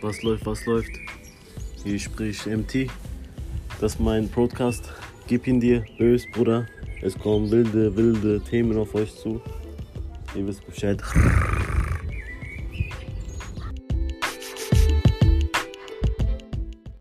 Was läuft, was läuft? Hier spricht MT. Das ist mein Podcast. Gib ihn dir, bös, Bruder. Es kommen wilde, wilde Themen auf euch zu. Ihr wisst Bescheid.